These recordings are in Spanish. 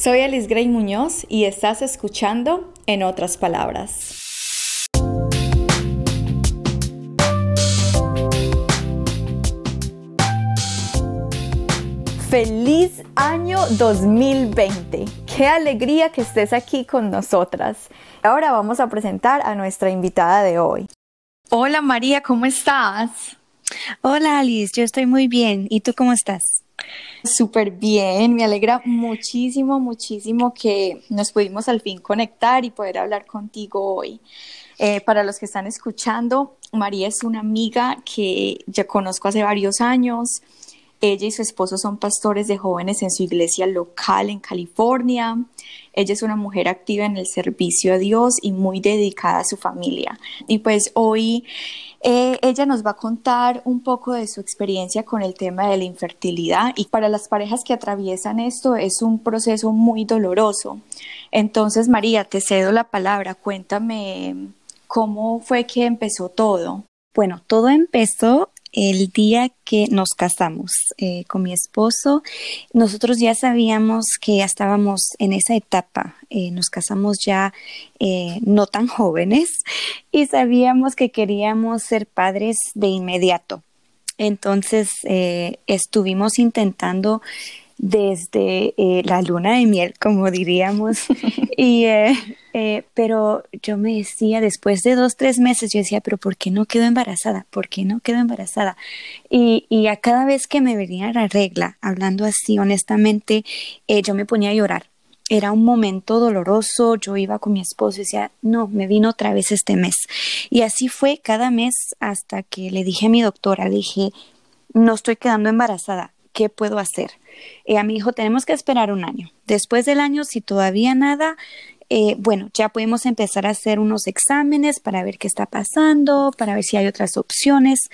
Soy Alice Gray Muñoz y estás escuchando En otras palabras. Feliz año 2020. Qué alegría que estés aquí con nosotras. Ahora vamos a presentar a nuestra invitada de hoy. Hola María, ¿cómo estás? Hola Alice, yo estoy muy bien. ¿Y tú cómo estás? Súper bien, me alegra muchísimo, muchísimo que nos pudimos al fin conectar y poder hablar contigo hoy. Eh, para los que están escuchando, María es una amiga que ya conozco hace varios años. Ella y su esposo son pastores de jóvenes en su iglesia local en California. Ella es una mujer activa en el servicio a Dios y muy dedicada a su familia. Y pues hoy eh, ella nos va a contar un poco de su experiencia con el tema de la infertilidad y para las parejas que atraviesan esto es un proceso muy doloroso. Entonces, María, te cedo la palabra. Cuéntame cómo fue que empezó todo. Bueno, todo empezó el día que nos casamos eh, con mi esposo, nosotros ya sabíamos que ya estábamos en esa etapa. Eh, nos casamos ya eh, no tan jóvenes y sabíamos que queríamos ser padres de inmediato. Entonces estuvimos intentando desde la luna de miel, como diríamos. y, eh, eh, pero yo me decía, después de dos, tres meses, yo decía, pero ¿por qué no quedo embarazada? ¿Por qué no quedo embarazada? Y, y a cada vez que me venía la regla, hablando así honestamente, yo me ponía a llorar. Era un momento doloroso, yo iba con mi esposo y decía, no, me vino otra vez este mes. Y así fue cada mes hasta que le dije a mi doctora, le dije, no estoy quedando embarazada, ¿qué puedo hacer? Eh, a mi hijo tenemos que esperar un año. Después del año, si todavía nada, eh, bueno, ya podemos empezar a hacer unos exámenes para ver qué está pasando, para ver si hay otras opciones.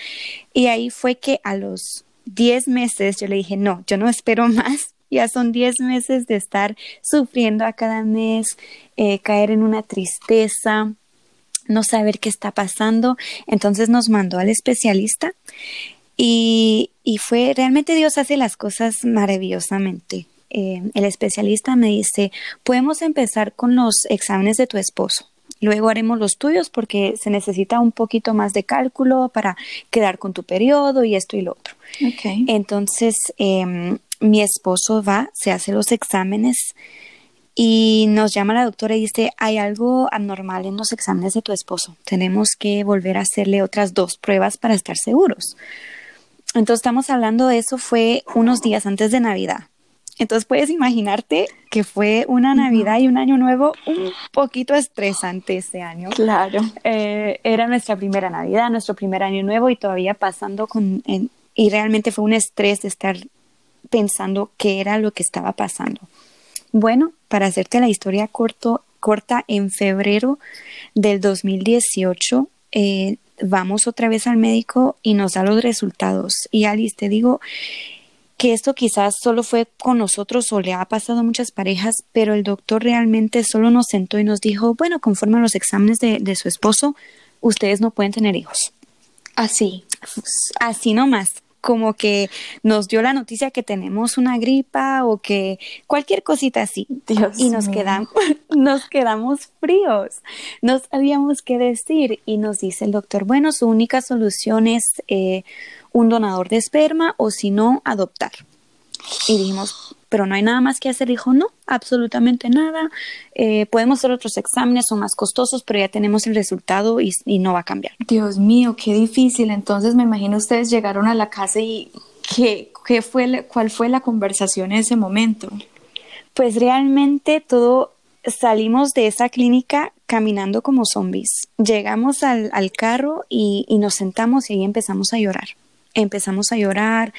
Y ahí fue que a los 10 meses yo le dije, no, yo no espero más. Ya son 10 meses de estar sufriendo a cada mes, eh, caer en una tristeza, no saber qué está pasando. Entonces nos mandó al especialista y, y fue, realmente Dios hace las cosas maravillosamente. Eh, el especialista me dice, podemos empezar con los exámenes de tu esposo. Luego haremos los tuyos porque se necesita un poquito más de cálculo para quedar con tu periodo y esto y lo otro. Okay. Entonces, em, mi esposo va, se hace los exámenes y nos llama la doctora y dice, hay algo anormal en los exámenes de tu esposo. Tenemos que volver a hacerle otras dos pruebas para estar seguros. Entonces estamos hablando de eso fue unos días antes de Navidad. Entonces puedes imaginarte que fue una Navidad y un año nuevo un poquito estresante ese año. Claro. Eh, era nuestra primera Navidad, nuestro primer año nuevo y todavía pasando con... y realmente fue un estrés de estar pensando qué era lo que estaba pasando. Bueno, para hacerte la historia corto, corta, en febrero del 2018 eh, vamos otra vez al médico y nos da los resultados. Y Alice, te digo que esto quizás solo fue con nosotros o le ha pasado a muchas parejas, pero el doctor realmente solo nos sentó y nos dijo, bueno, conforme a los exámenes de, de su esposo, ustedes no pueden tener hijos. Así. Así nomás como que nos dio la noticia que tenemos una gripa o que cualquier cosita así. Dios y nos quedamos, nos quedamos fríos. No sabíamos qué decir y nos dice el doctor, bueno, su única solución es eh, un donador de esperma o si no, adoptar. Y dijimos, pero no hay nada más que hacer. Dijo, no, absolutamente nada. Eh, podemos hacer otros exámenes, son más costosos, pero ya tenemos el resultado y, no va a cambiar. Dios mío, qué difícil. Entonces me imagino ustedes llegaron a la casa y ¿qué, qué fue, cuál fue la conversación en ese momento? Pues realmente todo salimos de esa clínica caminando como zombies. Llegamos al, carro y, nos sentamos y ahí empezamos a llorar empezamos a llorar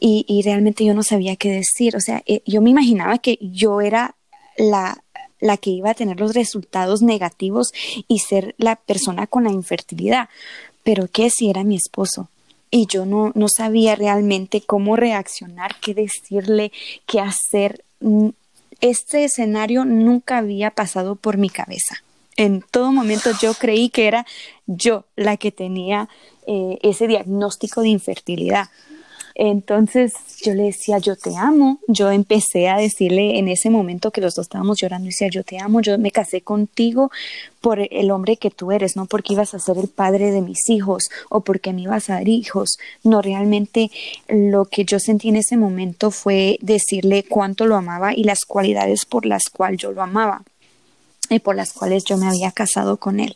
y, realmente yo no sabía qué decir. O sea, eh, yo me imaginaba que yo era la, la que iba a tener los resultados negativos y ser la persona con la infertilidad. Pero ¿qué si era mi esposo? Y yo no, no sabía realmente cómo reaccionar, qué decirle, qué hacer. Mm, este escenario nunca había pasado por mi cabeza. En todo momento yo creí que era yo la que tenía eh, ese diagnóstico de infertilidad. Entonces yo le decía, yo te amo. Yo empecé a decirle en ese momento que los dos estábamos llorando, decía, yo te amo, yo me casé contigo por el hombre que tú eres, no porque ibas a ser el padre de mis hijos o porque me ibas a dar hijos. No, realmente lo que yo sentí en ese momento fue decirle cuánto lo amaba y las cualidades por las cuales yo lo amaba y por las cuales yo me había casado con él.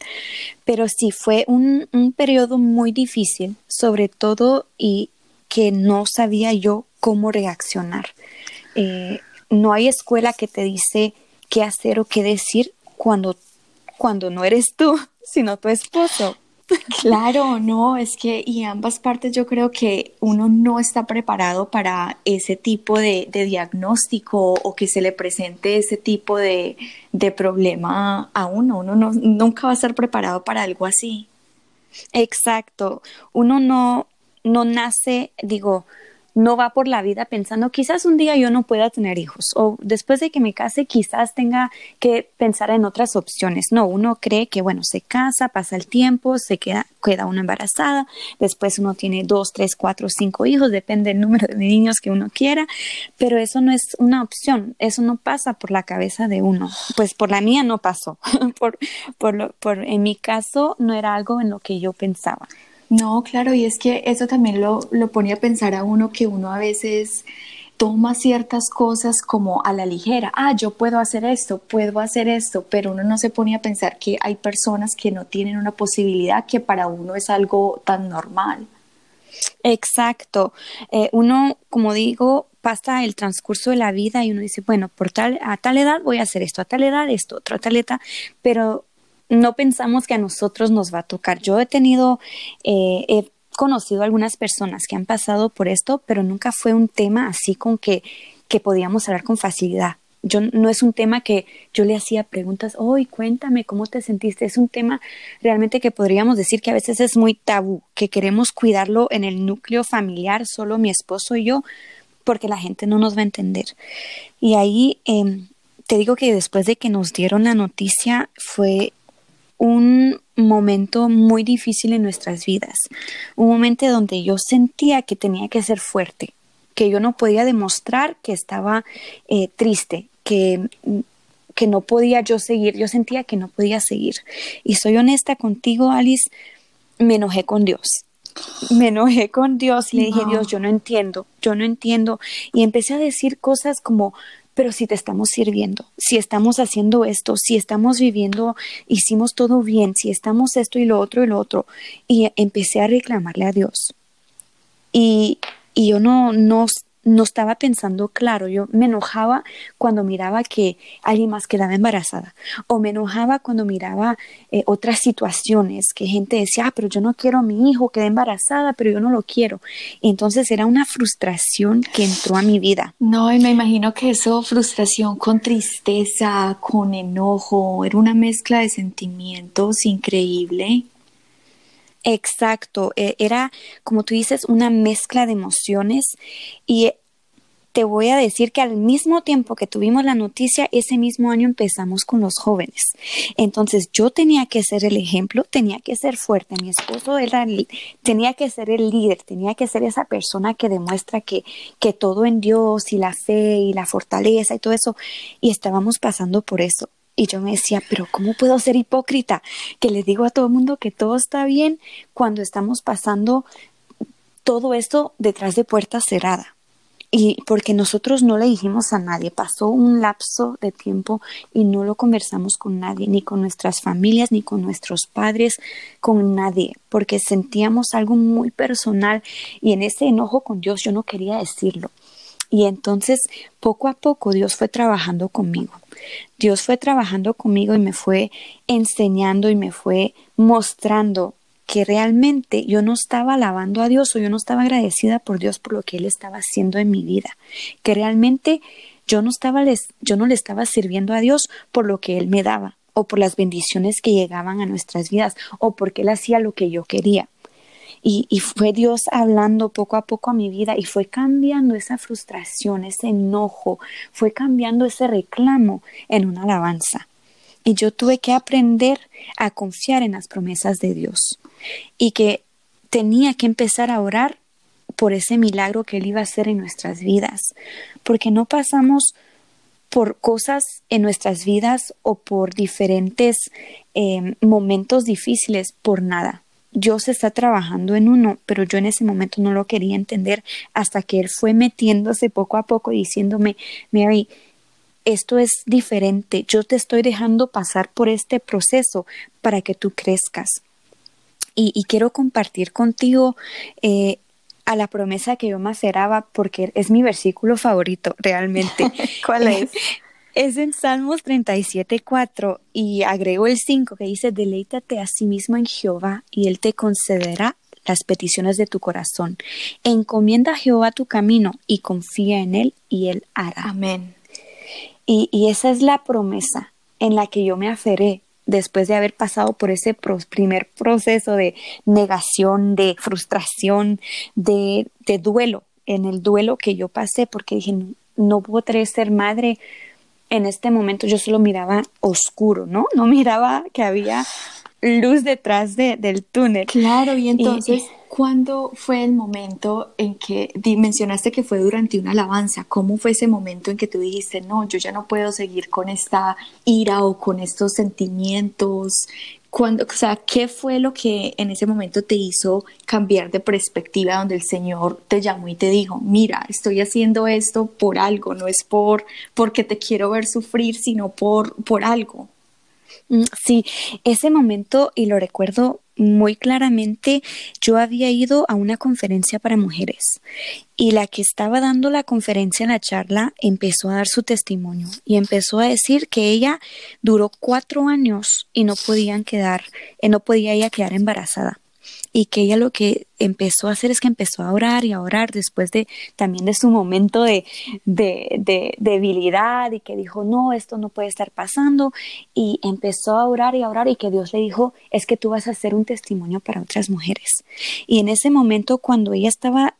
Pero sí fue un, un periodo muy difícil, sobre todo y que no sabía yo cómo reaccionar. Eh, no hay escuela que te dice qué hacer o qué decir cuando, cuando no eres tú, sino tu esposo. Claro, no, es que y ambas partes yo creo que uno no está preparado para ese tipo de, diagnóstico o que se le presente ese tipo de, problema a uno. Uno no, nunca va a estar preparado para algo así. Exacto. Uno no, no nace, digo, no va por la vida pensando quizás un día yo no pueda tener hijos o después de que me case quizás tenga que pensar en otras opciones. No, uno cree que bueno, se casa, pasa el tiempo, se queda, queda uno embarazada, después uno tiene dos, tres, cuatro, cinco hijos, depende del número de niños que uno quiera, pero eso no es una opción, eso no pasa por la cabeza de uno. Pues por la mía no pasó, por, por, por en mi caso no era algo en lo que yo pensaba. No, claro, y es que eso también lo, lo pone a pensar a uno que uno a veces toma ciertas cosas como a la ligera, ah, yo puedo hacer esto, puedo hacer esto, pero uno no se pone a pensar que hay personas que no tienen una posibilidad que para uno es algo tan normal. Exacto. Eh, uno, como digo, pasa el transcurso de la vida y uno dice, bueno, por tal, a tal edad voy a hacer esto, a tal edad esto, otra tal pero no pensamos que a nosotros nos va a tocar. Yo he tenido, eh, he conocido algunas personas que han pasado por esto, pero nunca fue un tema así con que, que podíamos hablar con facilidad. Yo no es un tema que yo le hacía preguntas, hoy cuéntame cómo te sentiste. Es un tema realmente que podríamos decir que a veces es muy tabú, que queremos cuidarlo en el núcleo familiar, solo mi esposo y yo, porque la gente no nos va a entender. Y ahí em, te digo que después de que nos dieron la noticia fue un momento muy difícil en nuestras vidas, un momento donde yo sentía que tenía que ser fuerte, que yo no podía demostrar que estaba eh, triste, que, que no podía yo seguir, yo sentía que no podía seguir. Y soy honesta contigo, Alice, me enojé con Dios. Me enojé con Dios y le dije, Dios, yo no entiendo, yo no entiendo. Y empecé a decir cosas como, pero si te estamos sirviendo, si estamos haciendo esto, si estamos viviendo, hicimos todo bien, si estamos esto y lo otro y lo otro, y empecé a reclamarle a Dios. Y, y yo no, no, no estaba pensando claro. Yo me enojaba cuando miraba que alguien más quedaba embarazada o me enojaba cuando miraba eh, otras situaciones que gente decía, ah, pero yo no quiero a mi hijo quede embarazada, pero yo no lo quiero. entonces era una frustración que entró a mi vida. No, y me imagino que eso, frustración con tristeza, con enojo, era una mezcla de sentimientos increíble. Exacto, e, era como tú dices, una mezcla de emociones y te voy a decir que al mismo tiempo que tuvimos la noticia, ese mismo año empezamos con los jóvenes. Entonces yo tenía que ser el ejemplo, tenía que ser fuerte. Mi esposo era tenía que ser el líder, tenía que ser esa persona que demuestra que, que todo en Dios y la fe y la fortaleza y todo eso. Y estábamos pasando por eso. Y yo me decía, pero ¿cómo puedo ser hipócrita? Que les digo a todo el mundo que todo está bien cuando estamos pasando todo esto detrás de puertas cerradas. Y porque nosotros no le dijimos a nadie, pasó un lapso de tiempo y no lo conversamos con nadie, ni con nuestras familias, ni con nuestros padres, con nadie, porque sentíamos algo muy personal y en ese enojo con Dios yo no quería decirlo. Y entonces poco a poco Dios fue trabajando conmigo. Dios fue trabajando conmigo y me fue enseñando y me fue mostrando que realmente yo no estaba alabando a Dios o yo no estaba agradecida por Dios por lo que Él estaba haciendo en mi vida, que realmente yo no estaba yo no le estaba sirviendo a Dios por lo que Él me daba o por las bendiciones que llegaban a nuestras vidas o porque Él hacía lo que yo quería. Y, fue Dios hablando poco a poco a mi vida y fue cambiando esa frustración, ese enojo, fue cambiando ese reclamo en una alabanza. Y yo tuve que aprender a confiar en las promesas de Dios y que tenía que empezar a orar por ese milagro que Él iba a hacer en nuestras vidas, porque no pasamos por cosas en nuestras vidas o por diferentes em, momentos difíciles por nada. Dios está trabajando en uno, pero yo en ese momento no lo quería entender hasta que Él fue metiéndose poco a poco diciéndome, Mary, esto es diferente, yo te estoy dejando pasar por este proceso para que tú crezcas. Y, quiero compartir contigo eh, a la promesa que yo maceraba porque es mi versículo favorito realmente. ¿Cuál es? Es en Salmos 37.4 y agrego el 5 que dice, deleítate a sí mismo en Jehová y Él te concederá las peticiones de tu corazón. Encomienda a Jehová tu camino y confía en Él y Él hará. Amén. Y, y esa es la promesa en la que yo me aferré después de haber pasado por ese primer proceso de negación, de frustración, de, de, duelo, en el duelo que yo pasé, porque dije, no, no podré ser madre. En este momento yo solo miraba oscuro, ¿no? No miraba que había luz detrás de, del túnel. Claro, y entonces, ¿cuándo fue el momento en que mencionaste que fue durante una alabanza? ¿Cómo fue ese momento en que tú dijiste, no, yo ya no puedo seguir con esta ira o con estos sentimientos? Cuando, o sea, ¿qué fue lo que en ese momento te hizo cambiar de perspectiva donde el Señor te llamó y te dijo, mira, estoy haciendo esto por algo, no es por porque te quiero ver sufrir, sino por, por algo? Mm, sí, ese momento, y lo recuerdo muy claramente, yo había ido a una conferencia para mujeres y la que estaba dando la conferencia en la charla empezó a dar su testimonio y empezó a decir que ella duró cuatro años y no podían quedar, eh, no podía ella quedar embarazada y que ella lo que empezó a hacer es que empezó a orar y a orar después de también de su momento de, de, debilidad y que dijo, no, esto no puede estar pasando y empezó a orar y a orar y que Dios le dijo, es que tú vas a ser un testimonio para otras mujeres. Y en ese momento cuando ella estaba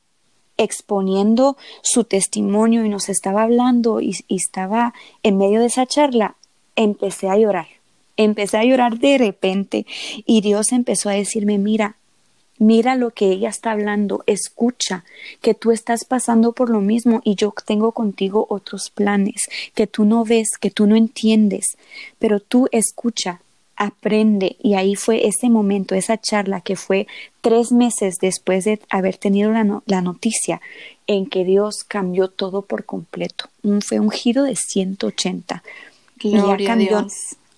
exponiendo su testimonio y nos estaba hablando y, y estaba en medio de esa charla, empecé a llorar empecé a llorar de repente y Dios empezó a decirme, mira, Mira lo que ella está hablando, escucha que tú estás pasando por lo mismo y yo tengo contigo otros planes que tú no ves, que tú no entiendes, pero tú escucha, aprende y ahí fue ese momento, esa charla que fue tres meses después de haber tenido la, la noticia en que Dios cambió todo por completo. fue un giro de 180. Gloria y cambió,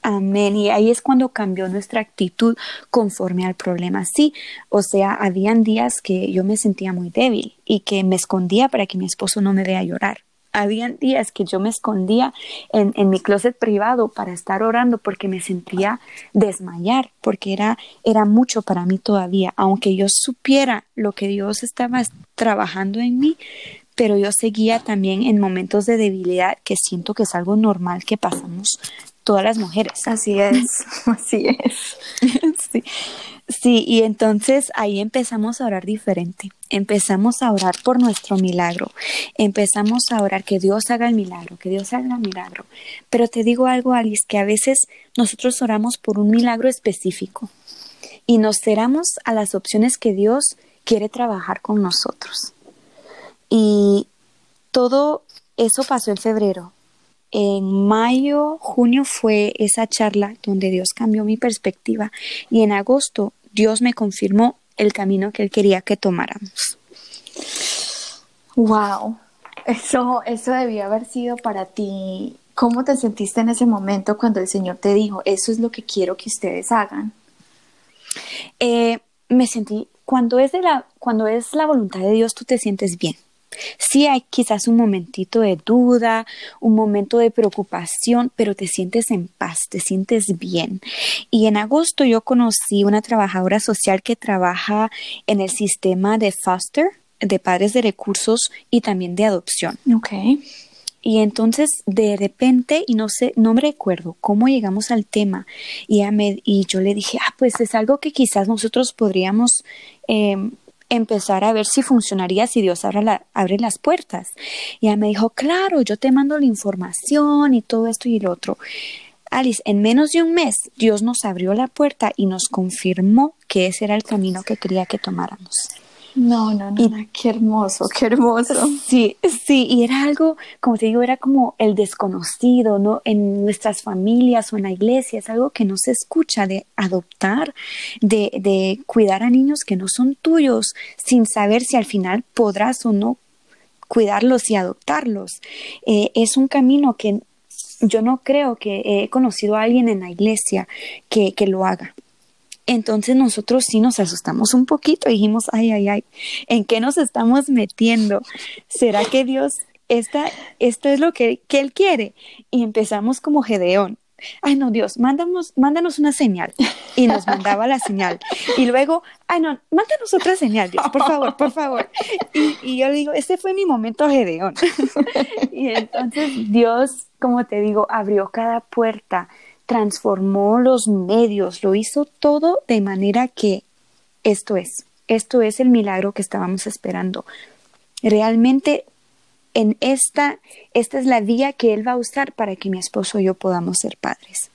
Amén. Y ahí es cuando cambió nuestra actitud conforme al problema. Sí, o sea, habían días que yo me sentía muy débil y que me escondía para que mi esposo no me vea llorar. Habían días que yo me escondía en, en mi closet privado para estar orando porque me sentía desmayar, porque era, era mucho para mí todavía. Aunque yo supiera lo que Dios estaba trabajando en mí, pero yo seguía también en momentos de debilidad que siento que es algo normal que pasamos todas las mujeres. Así es, así es. sí. sí, y entonces ahí empezamos a orar diferente. Empezamos a orar por nuestro milagro. Empezamos a orar que Dios haga el milagro, que Dios haga el milagro. Pero te digo algo, Alice, que a veces nosotros oramos por un milagro específico y nos cerramos a las opciones que Dios quiere trabajar con nosotros. Y todo eso pasó en febrero, en mayo, junio fue esa charla donde Dios cambió mi perspectiva y en agosto Dios me confirmó el camino que Él quería que tomáramos. Wow, eso, eso debió haber sido para ti. ¿Cómo te sentiste en ese momento cuando el Señor te dijo, eso es lo que quiero que ustedes hagan? Eh, me sentí, cuando es, de la, cuando es la voluntad de Dios, tú te sientes bien Sí hay quizás un momentito de duda, un momento de preocupación, pero te sientes en paz, te sientes bien. Y en agosto yo conocí una trabajadora social que trabaja en el sistema de foster, de padres de recursos y también de adopción. Okay. Y entonces de repente, y no sé, no me recuerdo cómo llegamos al tema, y, y yo le dije, ah, pues es algo que quizás nosotros podríamos em, empezar a ver si funcionaría si Dios abre, abre las puertas. Y ella me dijo, claro, yo te mando la información y todo esto y lo otro. Alice, en menos de un mes Dios nos abrió la puerta y nos confirmó que ese era el camino que quería que tomáramos. No, no, no, qué hermoso, qué hermoso. Sí, sí, y era algo, como te digo, era como el desconocido, ¿no? En nuestras familias o en la iglesia, es algo que no se escucha de adoptar, de, de cuidar a niños que no son tuyos, sin saber si al final podrás o no cuidarlos y adoptarlos. Eh, es un camino que yo no creo que he conocido a alguien en la iglesia que, que lo haga. Entonces nosotros sí nos asustamos un poquito y dijimos, ay, ay, ay, ¿en qué nos estamos metiendo? ¿Será que Dios, esta, esto es lo que, que Él quiere? Y empezamos como Gedeón. Ay, no, Dios, mándanos, mándanos una señal. Y nos mandaba la señal. Y luego, ay, no, mándanos otra señal, Dios, por favor, por favor. Y, y yo le digo, este fue mi momento Gedeón. Y entonces Dios, como te digo, abrió cada puerta transformó los medios, lo hizo todo de manera que esto es, esto es el milagro que estábamos esperando. Realmente en esta, esta es la vía que Él va a usar para que mi esposo y yo podamos ser padres.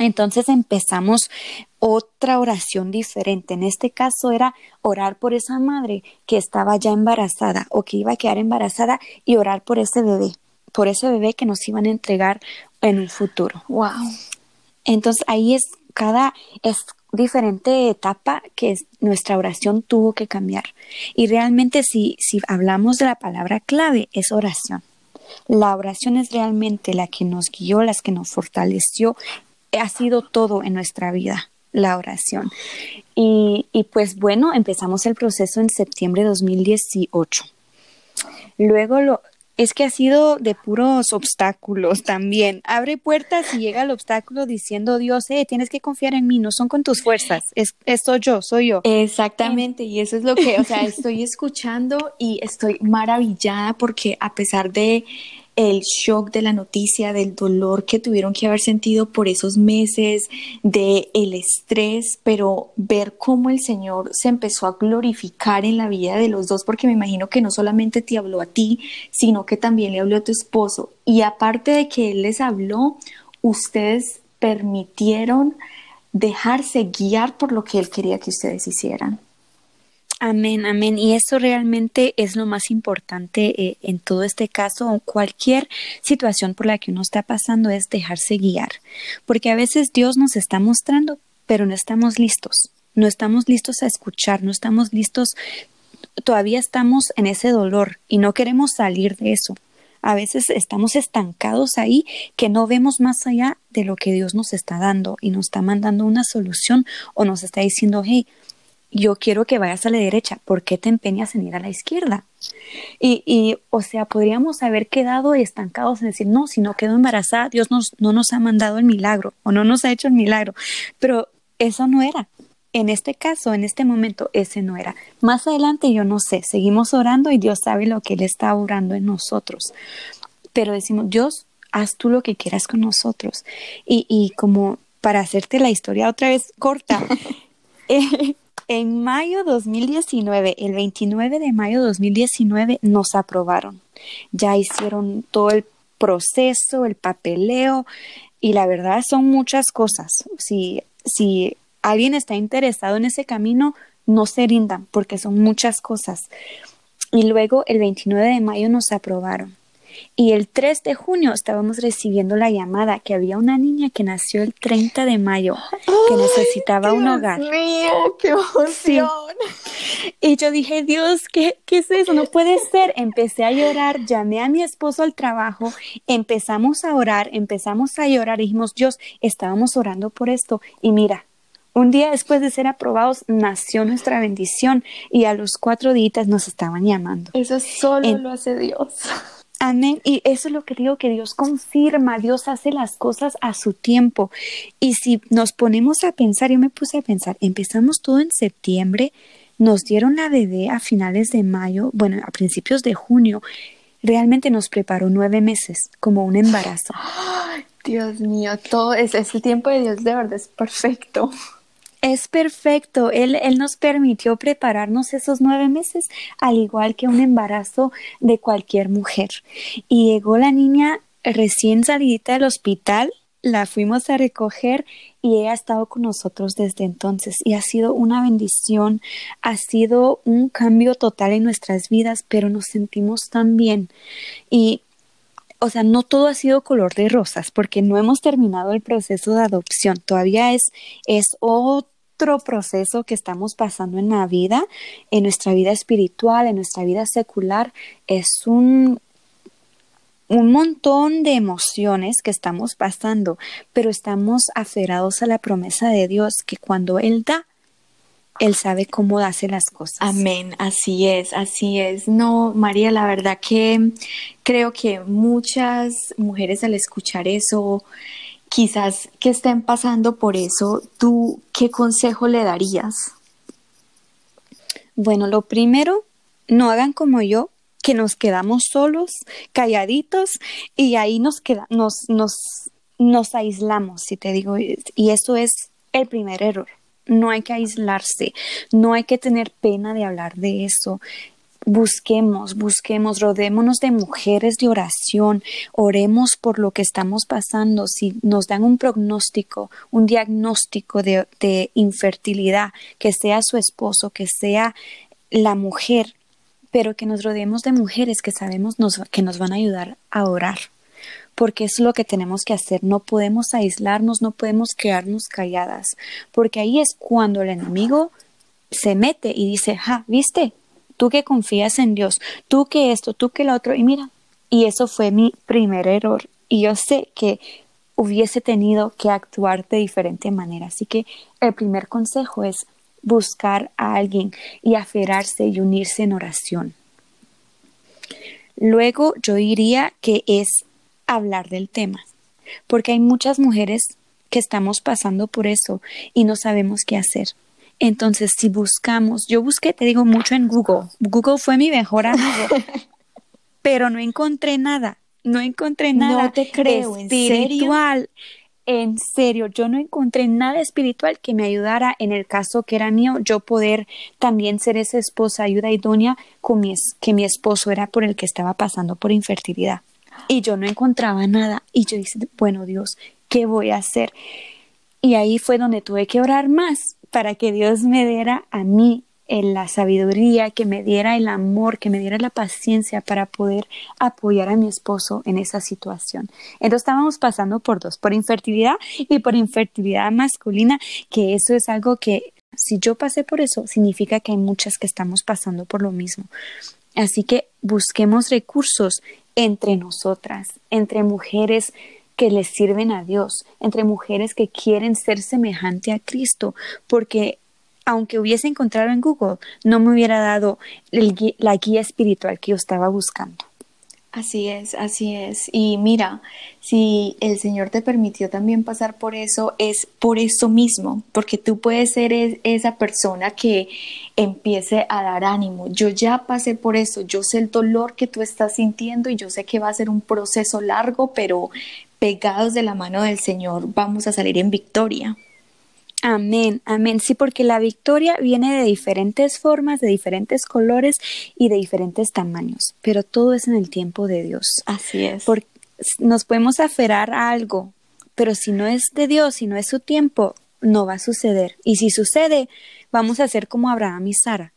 Entonces empezamos otra oración diferente. En este caso era orar por esa madre que estaba ya embarazada o que iba a quedar embarazada y orar por ese bebé, por ese bebé que nos iban a entregar en un futuro. Wow. Entonces ahí es cada es diferente etapa que nuestra oración tuvo que cambiar. Y realmente si, si hablamos de la palabra clave es oración. La oración es realmente la que nos guió, la que nos fortaleció. Ha sido todo en nuestra vida, la oración. Y, y pues bueno, empezamos el proceso en septiembre de 2018. Luego lo, es que ha sido de puros obstáculos también. Abre puertas y llega el obstáculo diciendo Dios, eh, tienes que confiar en mí, no son con tus fuerzas, es, soy yo, soy yo. Exactamente, y eso es lo que, o sea, estoy escuchando y estoy maravillada porque a pesar de el shock de la noticia, del dolor que tuvieron que haber sentido por esos meses, de el estrés, pero ver cómo el Señor se empezó a glorificar en la vida de los dos, porque me imagino que no solamente te habló a ti, sino que también le habló a tu esposo. Y aparte de que Él les habló, ustedes permitieron dejarse guiar por lo que Él quería que ustedes hicieran. Amén, amén. Y eso realmente es lo más importante eh, en todo este caso o cualquier situación por la que uno está pasando es dejarse guiar. Porque a veces Dios nos está mostrando, pero no estamos listos. No estamos listos a escuchar, no estamos listos, todavía estamos en ese dolor y no queremos salir de eso. A veces estamos estancados ahí que no vemos más allá de lo que Dios nos está dando y nos está mandando una solución o nos está diciendo, hey, yo quiero que vayas a la derecha, ¿por qué te empeñas en ir a la izquierda? Y, y, o sea, podríamos haber quedado estancados en decir, no, si no quedo embarazada, Dios nos, no nos ha mandado el milagro o no nos ha hecho el milagro. Pero eso no era. En este caso, en este momento, ese no era. Más adelante yo no sé, seguimos orando y Dios sabe lo que Él está orando en nosotros. Pero decimos, Dios, haz tú lo que quieras con nosotros. Y, y como para hacerte la historia otra vez corta, eh, en mayo 2019, el 29 de mayo 2019, nos aprobaron. Ya hicieron todo el proceso, el papeleo, y la verdad son muchas cosas. Si, si alguien está interesado en ese camino, no se rindan, porque son muchas cosas. Y luego el 29 de mayo nos aprobaron. Y el 3 de junio estábamos recibiendo la llamada que había una niña que nació el 30 de mayo que necesitaba un hogar. ¡Dios mío, qué emoción! Y yo dije, Dios, ¿qué, ¿qué es eso? No puede ser. Empecé a llorar, llamé a mi esposo al trabajo, empezamos a orar, empezamos a llorar, dijimos, Dios, estábamos orando por esto y mira, un día después de ser aprobados nació nuestra bendición y a los cuatro días nos estaban llamando. Eso solo lo hace Dios. Amén. Y eso es lo que digo, que Dios confirma, Dios hace las cosas a su tiempo. Y si nos ponemos a pensar, yo me puse a pensar, empezamos todo en septiembre, nos dieron la bebé a finales de mayo, bueno, a principios de junio, realmente nos preparó nueve meses como un embarazo. Dios mío, todo es, ese tiempo de Dios de verdad es perfecto es perfecto. Él, él nos permitió prepararnos esos nueve meses, al igual que un embarazo de cualquier mujer. Y llegó la niña recién salida del hospital, la fuimos a recoger y ella ha estado con nosotros desde entonces y ha sido una bendición, ha sido un cambio total en nuestras vidas, pero nos sentimos tan bien y o sea, no todo ha sido color de rosas porque no hemos terminado el proceso de adopción, todavía es es otro proceso que estamos pasando en la vida, en nuestra vida espiritual, en nuestra vida secular, es un un montón de emociones que estamos pasando, pero estamos aferrados a la promesa de Dios que cuando Él da, Él sabe cómo hace las cosas. Amén, así es, así es. No, María, la verdad que creo que muchas mujeres al escuchar eso, quizás que estén pasando por eso, ¿tú qué consejo le darías? Bueno, lo primero, no hagan como yo, que nos quedamos solos, calladitos, y ahí nos, queda, nos, nos, nos aislamos, si te digo, y eso es el primer error. No hay que aislarse, no hay que tener pena de hablar de eso. Busquemos, busquemos, rodémonos de mujeres de oración, oremos por lo que estamos pasando. Si nos dan un pronóstico, un diagnóstico de, infertilidad, que sea su esposo, que sea la mujer pero que nos rodeemos de mujeres que sabemos que nos van a ayudar a orar, porque es lo que tenemos que hacer. No podemos aislarnos, no podemos quedarnos calladas, porque ahí es cuando el enemigo se mete y dice, ja, viste, tú que confías en Dios, tú que esto, tú que lo otro, y mira, y eso fue mi primer error. Y yo sé que hubiese tenido que actuar de diferente manera. Así que el primer consejo es buscar a alguien y aferrarse y unirse en oración. Luego yo diría que es hablar del tema, porque hay muchas mujeres que estamos pasando por eso y no sabemos qué hacer. Entonces, si buscamos, yo busqué, te digo, mucho en Google. Google fue mi mejor amigo, pero no encontré nada. No encontré nada no te creo, espiritual en serio, yo no encontré nada espiritual que me ayudara en el caso que era mío, yo poder también ser esa esposa ayuda idónea con mi, que mi esposo era por el que estaba pasando por infertilidad. Y yo no encontraba nada. Y yo dije, bueno Dios, ¿qué voy a hacer? Y ahí fue donde tuve que orar más para que Dios me diera a mí en la sabiduría, que me diera el amor, que me diera la paciencia para poder apoyar a mi esposo en esa situación. Entonces estábamos pasando por dos, por infertilidad y por infertilidad masculina, que eso es algo que si yo pasé por eso, significa que hay muchas que estamos pasando por lo mismo. Así que busquemos recursos entre nosotras, entre mujeres que les sirven a Dios, entre mujeres que quieren ser semejante a Cristo, porque aunque hubiese encontrado en Google, no me hubiera dado la guía espiritual que yo estaba buscando. Así es, así es. Y mira, si el Señor te permitió también pasar por eso, es por eso mismo, porque tú puedes ser esa persona que empiece a dar ánimo. Yo ya pasé por eso, yo sé el dolor que tú estás sintiendo y yo sé que va a ser un proceso largo, pero pegados de la mano del Señor vamos a salir en victoria. Amén, amén. Sí, porque la victoria viene de diferentes formas, de diferentes colores y de diferentes tamaños, pero todo es en el tiempo de Dios. Así es. Porque nos podemos aferrar a algo, pero si no es de Dios, si no es su tiempo, no va a suceder. Y si sucede, vamos a ser como Abraham y Sara,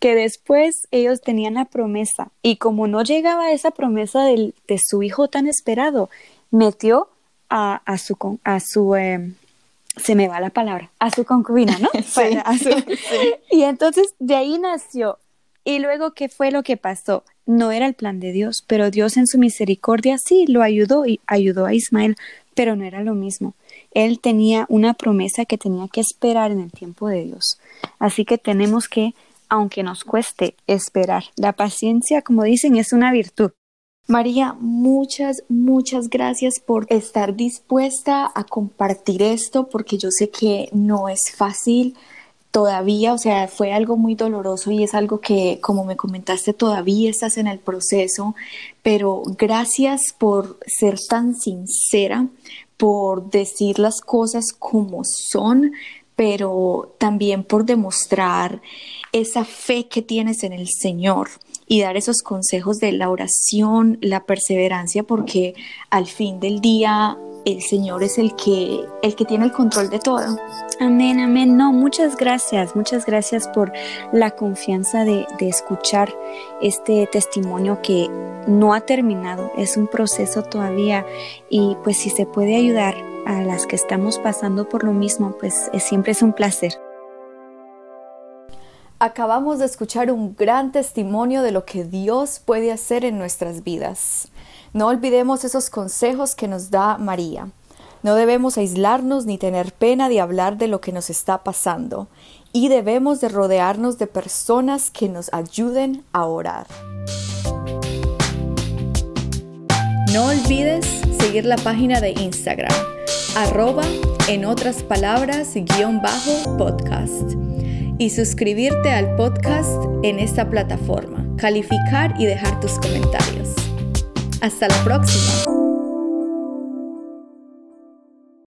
que después ellos tenían la promesa y como no llegaba esa promesa de su hijo tan esperado, metió a, su, a su em, se me va la palabra, a su concubina, ¿no? Y entonces de ahí nació. Y luego, ¿qué fue lo que pasó? No era el plan de Dios, pero Dios en su misericordia sí lo ayudó y ayudó a Ismael, pero no era lo mismo. Él tenía una promesa que tenía que esperar en el tiempo de Dios. Así que tenemos que, aunque nos cueste, esperar. La paciencia, como dicen, es una virtud. María, muchas, muchas gracias por estar dispuesta a compartir esto, porque yo sé que no es fácil todavía, o sea, fue algo muy doloroso y es algo que, como me comentaste, todavía estás en el proceso, pero gracias por ser tan sincera, por decir las cosas como son, pero también por demostrar esa fe que tienes en el Señor y dar esos consejos de la oración, la perseverancia, porque al fin del día el Señor es el que, el que tiene el control de todo. Amén, amén. No, muchas gracias, muchas gracias por la confianza de, de escuchar este testimonio que no ha terminado, es un proceso todavía y pues si se puede ayudar a las que estamos pasando por lo mismo, pues siempre es un placer. Acabamos de escuchar un gran testimonio de lo que Dios puede hacer en nuestras vidas. No olvidemos esos consejos que nos da María. No debemos aislarnos ni tener pena de hablar de lo que nos está pasando y debemos de rodearnos de personas que nos ayuden a orar. No olvides seguir la página de Instagram, arroba en otras palabras guion bajo podcast y suscribirte al podcast en esta plataforma, calificar y dejar tus comentarios. Hasta la próxima.